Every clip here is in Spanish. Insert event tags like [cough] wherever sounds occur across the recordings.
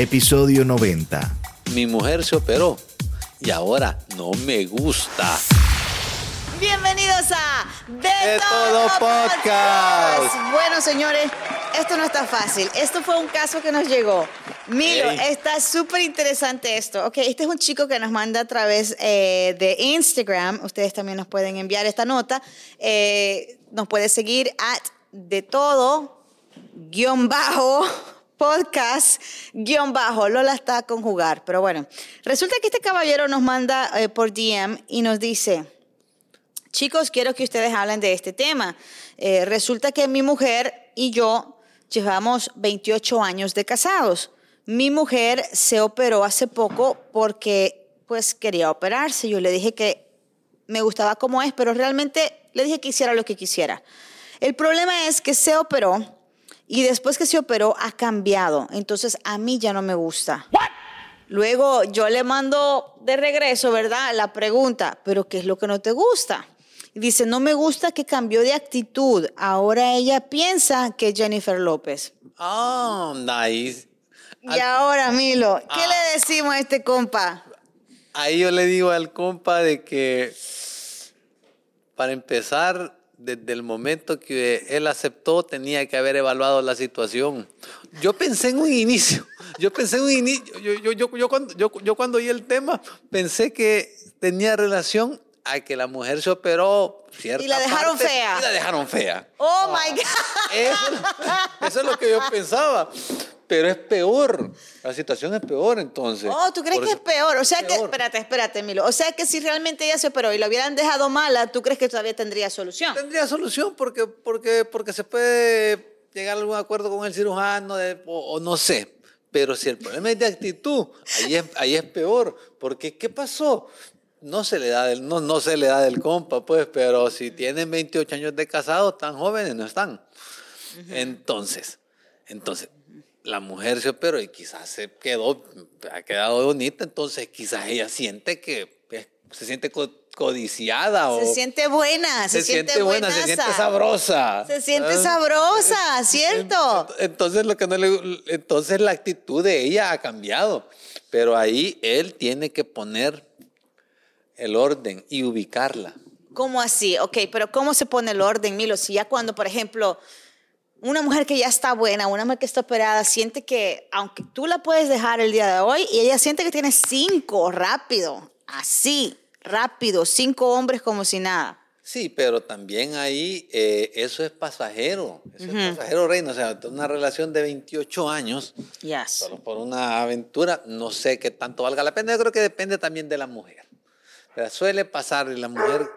episodio 90. Mi mujer se operó y ahora no me gusta. Bienvenidos a De, De Todo Podcast. Bueno, señores, esto no está fácil. Esto fue un caso que nos llegó. Milo, Ey. está súper interesante esto. Ok, este es un chico que nos manda a través eh, de Instagram. Ustedes también nos pueden enviar esta nota. Eh, nos puede seguir at de todo guion bajo podcast guion bajo. Lola está a conjugar, pero bueno. Resulta que este caballero nos manda eh, por DM y nos dice... Chicos, quiero que ustedes hablen de este tema. Eh, resulta que mi mujer y yo llevamos 28 años de casados. Mi mujer se operó hace poco porque pues quería operarse. Yo le dije que me gustaba como es, pero realmente le dije que hiciera lo que quisiera. El problema es que se operó y después que se operó ha cambiado. Entonces a mí ya no me gusta. Luego yo le mando de regreso, ¿verdad? La pregunta, ¿pero qué es lo que no te gusta? Y dice, no me gusta que cambió de actitud. Ahora ella piensa que es Jennifer López. Ah, nice. Y ahora, Milo, ¿qué Ah. le decimos a este compa? Ahí yo le digo al compa de que, para empezar, desde el momento que él aceptó, tenía que haber evaluado la situación. Yo pensé en un inicio, yo pensé en un inicio, yo, yo, yo, yo cuando, yo, cuando oí el tema, pensé que tenía relación a que la mujer se operó cierta Y la dejaron parte, fea. Y la dejaron fea. Oh, my God. Eso, eso es lo que yo pensaba. Pero es peor. La situación es peor entonces. Oh, ¿tú crees Por que es peor? O sea que, peor. espérate, espérate, Milo. O sea que si realmente ella se operó y la hubieran dejado mala, ¿tú crees que todavía tendría solución? Tendría solución porque, porque, porque se puede llegar a algún acuerdo con el cirujano de- o, o no sé. Pero si el problema es de actitud, ahí es, ahí es peor. Porque, ¿qué pasó? No se le da del, no, no se le da del compa, pues, pero si tienen 28 años de casado, tan jóvenes no están. Entonces, entonces, la mujer se operó y quizás se quedó, ha quedado bonita, entonces quizás ella siente que eh, se siente co- codiciada o Se siente buena, se, se siente buena, se siente sabrosa. Se siente ¿Ah? sabrosa, ¿cierto? Entonces lo que no le, entonces la actitud de ella ha cambiado, pero ahí él tiene que poner el orden y ubicarla. ¿Cómo así? Ok, pero ¿cómo se pone el orden, Milo? Si ya cuando, por ejemplo, una mujer que ya está buena, una mujer que está operada, siente que, aunque tú la puedes dejar el día de hoy, y ella siente que tiene cinco rápido, así, rápido, cinco hombres como si nada. Sí, pero también ahí eh, eso es pasajero, eso es pasajero, Reina. O sea, una relación de 28 años, Yes. solo por una aventura, no sé qué tanto valga la pena. Yo creo que depende también de la mujer. Pero suele pasar y la mujer,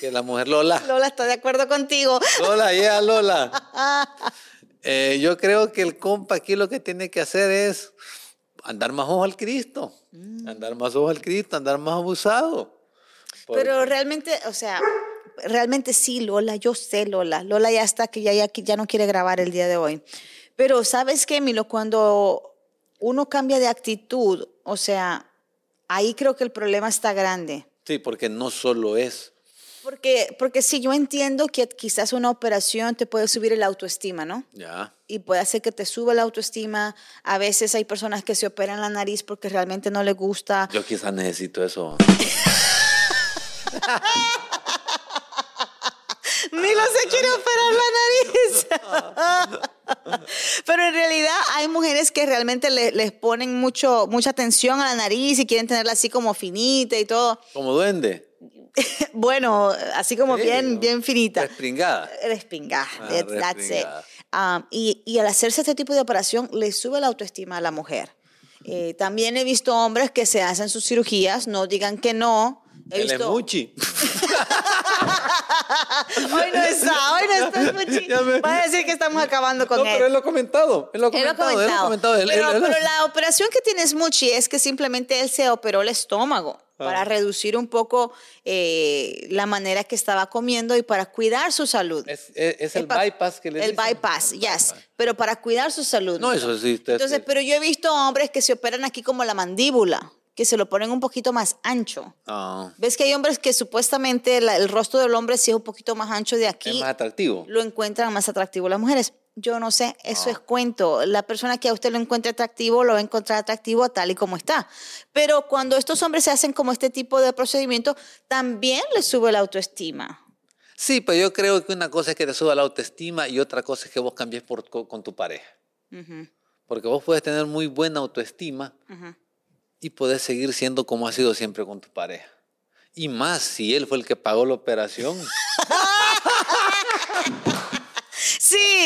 que la mujer Lola, Lola está de acuerdo contigo. Lola, yeah, Lola. [laughs] Eh, yo creo que el compa aquí lo que tiene que hacer es andar más ojo al Cristo, andar más ojo al Cristo, andar más abusado. Porque- Pero realmente, o sea, realmente sí, Lola, yo sé, Lola. Lola ya está, que ya, ya, que ya no quiere grabar el día de hoy. Pero ¿sabes qué, Milo? Cuando uno cambia de actitud, o sea, ahí creo que el problema está grande. Sí, porque no solo es. Porque, porque sí, yo entiendo que quizás una operación te puede subir el autoestima, ¿no? Ya. Y puede hacer que te suba la autoestima. A veces hay personas que se operan la nariz porque realmente no les gusta. Yo quizás necesito eso. [laughs] Milo se quiere operar la nariz. [laughs] Pero en realidad hay mujeres que realmente le- les ponen mucho, mucha atención a la nariz y quieren tenerla así como finita y todo. Como duende. [laughs] Bueno, así como Sí, bien, ¿no? bien finita. Respringada. Respingada. Ah, That- that's it. respingada. Um, y, y al hacerse este tipo de operación le sube la autoestima a la mujer. Eh, también he visto hombres que se hacen sus cirugías, no digan que no. He El visto, emuchi. [laughs] hoy no está, hoy no está Muchi. Me- Va a decir que estamos acabando con No, él. pero él lo ha comentado. Él lo ha comentado. Él lo comentado. Él- pero, él- pero la operación que tiene Smoochie es que simplemente él se operó el estómago para reducir un poco eh, la manera que estaba comiendo y para cuidar su salud. Es, es- es el pa- bypass que le El dicen. bypass, yes. Pero para cuidar su salud. No, eso sí. Entonces, pero yo he visto hombres que se operan aquí como la mandíbula, que se lo ponen un poquito más ancho. Ah, ¿Ves que hay hombres que supuestamente la- el rostro del hombre sí es un poquito más ancho de es aquí? más atractivo. Lo encuentran más atractivo las mujeres. Yo no sé, eso es cuento. La persona que a usted lo encuentre atractivo lo va a encontrar atractivo tal y como está. Pero cuando estos hombres se hacen como este tipo de procedimiento, también les sube la autoestima. Sí, pero yo creo que una cosa es que te suba la autoestima y otra cosa es que vos cambies por, co- con tu pareja. Porque vos puedes tener muy buena autoestima y puedes seguir siendo como has sido siempre con tu pareja. Y más si él fue el que pagó la operación. [laughs]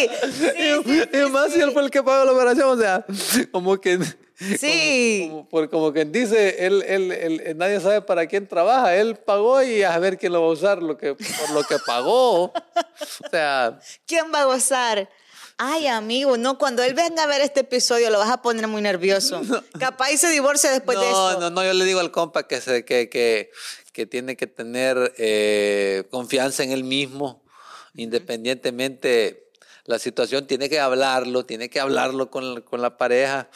Sí, y, y más si él fue el que pagó la operación. O sea, como que... Sí. Como, como- quien dice, él, él- él- nadie sabe para quién trabaja. Él pagó y a ver quién lo va a usar lo que, por lo que pagó. O sea, ¿quién va a gozar? Ay, amigo, no, cuando él venga a ver este episodio lo vas a poner muy nervioso. [laughs] Capaz y se divorcia después de no, esto. no, no, yo le digo al compa que, se, que, que, que tiene que tener eh, confianza en él mismo, independientemente la situación, tiene que hablarlo, tiene que hablarlo con, la- con la pareja,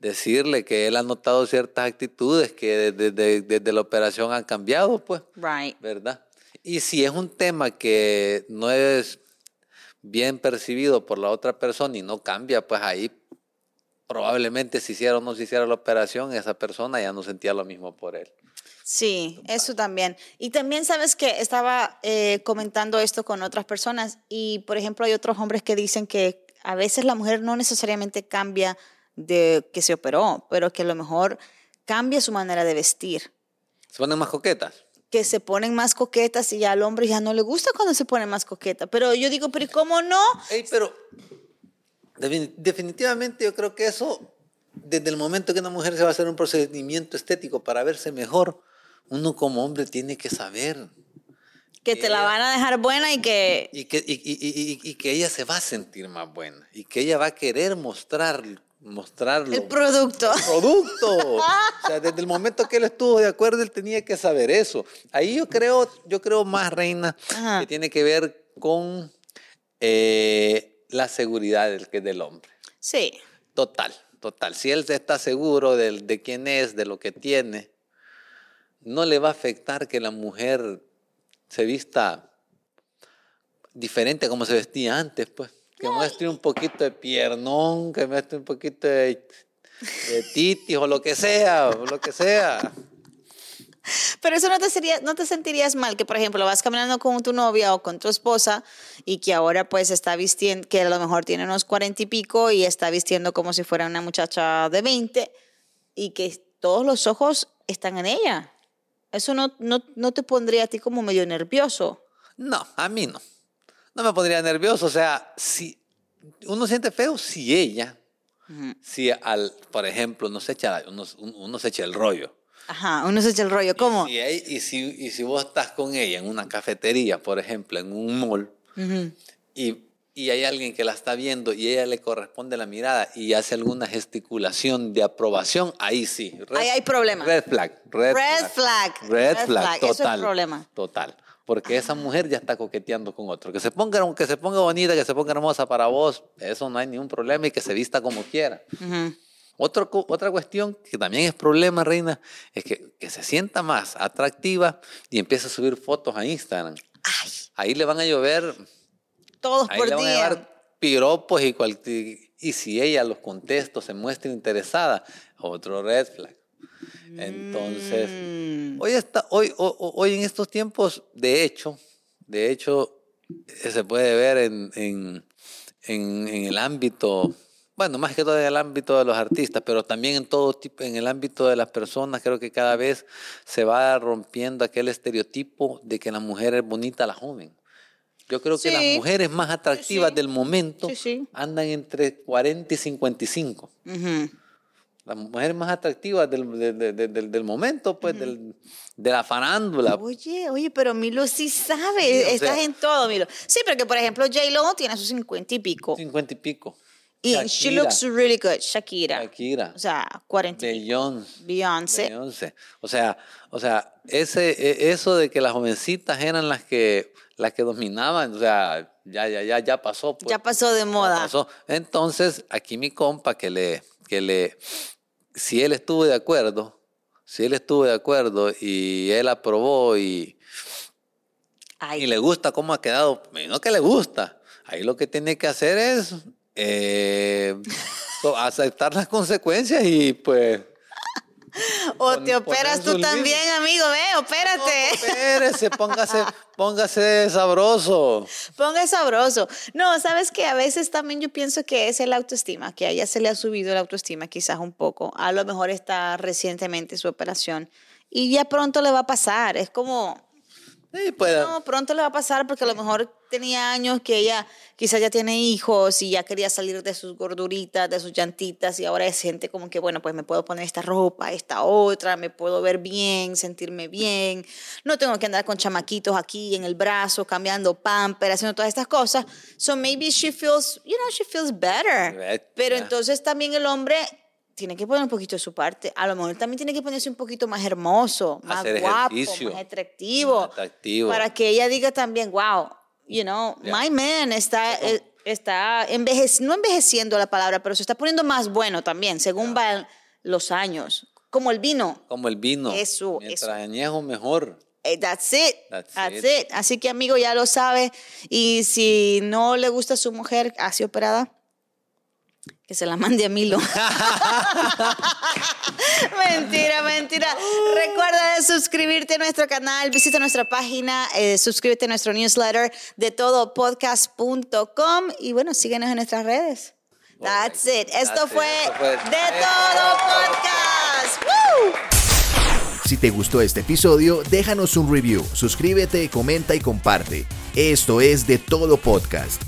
decirle que él ha notado ciertas actitudes que desde, desde- desde la operación han cambiado, pues, Right. ¿verdad? Y si es un tema que no es bien percibido por la otra persona y no cambia, pues ahí probablemente si hiciera o no se hiciera la operación, esa persona ya no sentía lo mismo por él. Sí, eso también. Y también sabes que estaba eh, comentando esto con otras personas y, por ejemplo, hay otros hombres que dicen que a veces la mujer no necesariamente cambia de que se operó, pero que a lo mejor cambia su manera de vestir, ¿Se ponen más coquetas? que se ponen más coquetas y ya al hombre ya no le gusta cuando se pone más coqueta. Pero yo digo, pero ¿y cómo no? Ey, pero defini- definitivamente yo creo que eso, desde el momento que una mujer se va a hacer un procedimiento estético para verse mejor, uno como hombre tiene que saber Que te la van a dejar buena y que... y que, y, y- que ella se va a sentir más buena y que ella va a querer mostrar, mostrarlo. El producto. producto. O sea, desde el momento que él estuvo de acuerdo, él tenía que saber eso. Ahí yo creo, yo creo más, Reina, Ajá. que tiene que ver con eh, la seguridad del, que del hombre. Sí. Total, total. Si él está seguro de, quién es, de lo que tiene, no le va a afectar que la mujer se vista diferente como se vestía antes, pues. Que muestre un poquito de piernón, que muestre un poquito de, de titis o lo que sea, o lo que sea. Pero eso no te, sería, no te sentirías mal, que por ejemplo vas caminando con tu novia o con tu esposa y que ahora pues está vistiendo, que a lo mejor tiene unos cuarenta y pico y está vistiendo como si fuera una muchacha de 20 y que todos los ojos están en ella. Eso no, no, no te pondría a ti como medio nervioso. No, a mí no. No me pondría nervioso. O sea, si uno siente feo, si ella, si al, por ejemplo, uno se echa, uno, uno se echa el rollo. Ajá, uno se echa el rollo. ¿Cómo? Y, si, y si vos estás con ella en una cafetería, por ejemplo, en un mall, y, y hay alguien que la está viendo y ella le corresponde la mirada y hace alguna gesticulación de aprobación, ahí sí. Red- Ahí hay problema. Red flag. Red, Red flag, Red, red flag, flag, eso es total. problema. Total. Porque esa mujer ya está coqueteando con otro. Que se ponga, que se ponga bonita, que se ponga hermosa para vos, eso no hay ningún problema y que se vista como quiera. Ujú. Otro otra cuestión que también es problema, Reina, es que, que se sienta más atractiva y empieza a subir fotos a Instagram. Ay, Ahí le van a llover, todos ahí por le van a día. llevar piropos y, cual- y, si ella los contesta, se muestra interesada, otro red flag. Entonces, Mm. hoy, está, hoy, ho- ho- hoy en estos tiempos, de hecho, de hecho, eh, se puede ver en, en, en- en el ámbito, bueno, más que todo en el ámbito de los artistas, pero también en todo tipo, en el ámbito de las personas, creo que cada vez se va rompiendo aquel estereotipo de que la mujer es bonita, la joven. Yo creo que las mujeres más atractivas sí. del momento Sí, andan entre 40 y 55 Ujú. las mujeres más atractivas del, de- de- de- del, del momento, pues, de la farándula. Oye, oye, pero Milo sí sabe, estás sea- en todo, Milo. Sí, porque por ejemplo J-Lo tiene sus cincuenta y pico. Cincuenta y pico. Y she looks really good, Shakira. Shakira. O sea, cuarenta y pico. Beyoncé. Beyoncé. Beyoncé. O sea, o sea, ese, e- eso de que las jovencitas eran las que, las que dominaban, o sea, ya, ya, ya, ya pasó. pues. Ya pasó de moda. pasó. Entonces, aquí mi compa que le, que le, si él estuvo de acuerdo, si él estuvo de acuerdo y él aprobó y, Ay, y le gusta cómo ha quedado, no que le gusta, ahí lo que tiene que hacer es Eh, aceptar las consecuencias y pues... O te operas tú también, amigo, ve, opérate. Espérese, póngase, póngase sabroso. Ponga sabroso. No, sabes que a veces también yo pienso que es el autoestima, que a ella se le ha subido la autoestima quizás un poco. A lo mejor está recientemente su operación y ya pronto le va a pasar. Es como, Sí, pues, no, pronto le va a pasar porque a lo mejor tenía años que ella quizás ya tiene hijos y ya quería salir de sus gorduritas, de sus llantitas y ahora es gente como que, bueno, pues me puedo poner esta ropa, esta otra, me puedo ver bien, sentirme bien, no tengo que andar con chamaquitos aquí en el brazo, cambiando pamper, haciendo todas estas cosas. So maybe she feels, you know, she feels better. Pero entonces también el hombre tiene que poner un poquito de su parte. A lo mejor también tiene que ponerse un poquito más hermoso, más Hacer guapo, más atractivo. Más atractivo. Para que ella diga también, wow, you know, Yeah. my man está, eh, está envejeciendo, no envejeciendo la palabra, pero se está poniendo más bueno también, según van los años. Como el vino. como el vino. Eso, Mientras eso. añejo, mejor. Eh, That's it. That's That's, it. it. Así que, amigo, ya lo sabe. Y si no le gusta a su mujer así operada, que se la mande a Milo. [laughs] mentira, mentira. Recuerda de suscribirte a nuestro canal, visita nuestra página, eh, suscríbete a nuestro newsletter de todopodcast.com y bueno, síguenos en nuestras redes. That's it. Esto That's it. fue fue de todo Todo podcast. ¡Woo! Si te gustó este episodio, déjanos un review, suscríbete, comenta y comparte. Esto es de todo podcast.